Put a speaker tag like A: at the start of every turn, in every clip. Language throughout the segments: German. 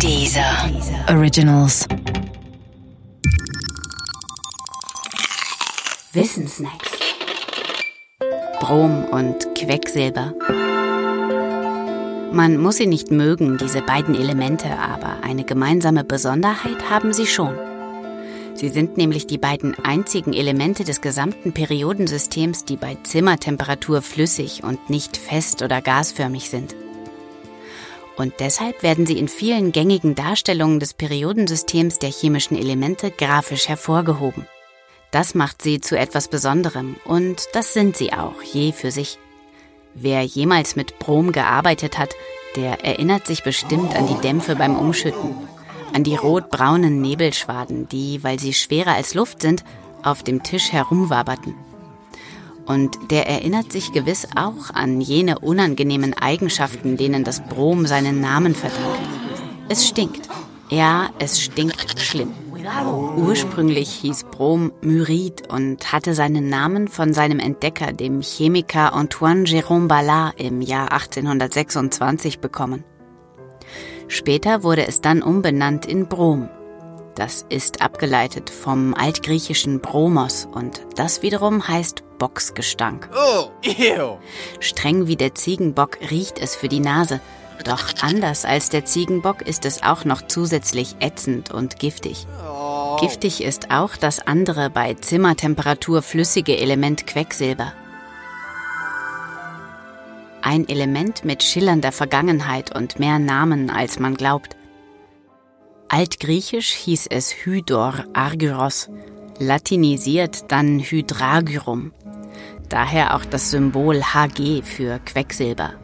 A: Dieser Originals.
B: Wissensnacks. Brom und Quecksilber. Man muss sie nicht mögen, diese beiden Elemente, aber eine gemeinsame Besonderheit haben sie schon. Sie sind nämlich die beiden einzigen Elemente des gesamten Periodensystems, die bei Zimmertemperatur flüssig und nicht fest oder gasförmig sind. Und deshalb werden sie in vielen gängigen Darstellungen des Periodensystems der chemischen Elemente grafisch hervorgehoben. Das macht sie zu etwas Besonderem und das sind sie auch, je für sich. Wer jemals mit Brom gearbeitet hat, der erinnert sich bestimmt an die Dämpfe beim Umschütten an die rotbraunen Nebelschwaden, die, weil sie schwerer als Luft sind, auf dem Tisch herumwaberten. Und der erinnert sich gewiss auch an jene unangenehmen Eigenschaften, denen das Brom seinen Namen verdankt. Es stinkt. Ja, es stinkt schlimm. Ursprünglich hieß Brom Myrid und hatte seinen Namen von seinem Entdecker, dem Chemiker Antoine Jérôme Ballard, im Jahr 1826 bekommen. Später wurde es dann umbenannt in Brom. Das ist abgeleitet vom altgriechischen Bromos und das wiederum heißt Bocksgestank. Oh, ew. Streng wie der Ziegenbock riecht es für die Nase, doch anders als der Ziegenbock ist es auch noch zusätzlich ätzend und giftig. Oh. Giftig ist auch das andere bei Zimmertemperatur flüssige Element Quecksilber ein Element mit schillernder Vergangenheit und mehr Namen, als man glaubt. Altgriechisch hieß es Hydor Argyros, latinisiert dann Hydragyrum. Daher auch das Symbol Hg für Quecksilber.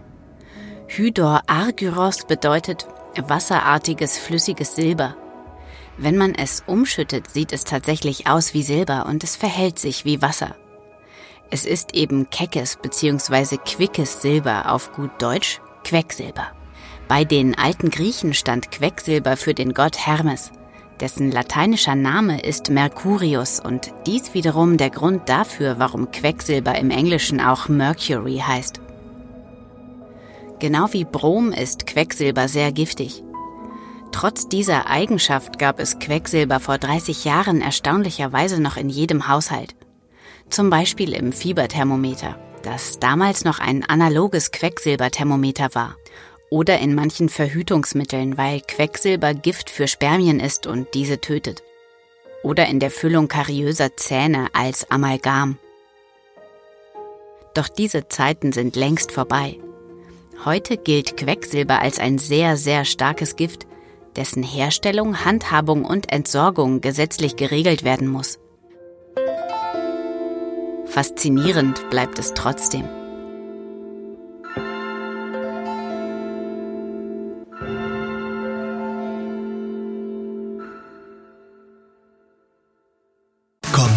B: Hydor Argyros bedeutet wasserartiges flüssiges Silber. Wenn man es umschüttet, sieht es tatsächlich aus wie Silber und es verhält sich wie Wasser. Es ist eben keckes bzw. quickes Silber auf gut Deutsch Quecksilber. Bei den alten Griechen stand Quecksilber für den Gott Hermes. Dessen lateinischer Name ist Mercurius und dies wiederum der Grund dafür, warum Quecksilber im Englischen auch Mercury heißt. Genau wie Brom ist Quecksilber sehr giftig. Trotz dieser Eigenschaft gab es Quecksilber vor 30 Jahren erstaunlicherweise noch in jedem Haushalt. Zum Beispiel im Fieberthermometer, das damals noch ein analoges Quecksilberthermometer war. Oder in manchen Verhütungsmitteln, weil Quecksilber Gift für Spermien ist und diese tötet. Oder in der Füllung kariöser Zähne als Amalgam. Doch diese Zeiten sind längst vorbei. Heute gilt Quecksilber als ein sehr, sehr starkes Gift, dessen Herstellung, Handhabung und Entsorgung gesetzlich geregelt werden muss. Faszinierend bleibt es trotzdem.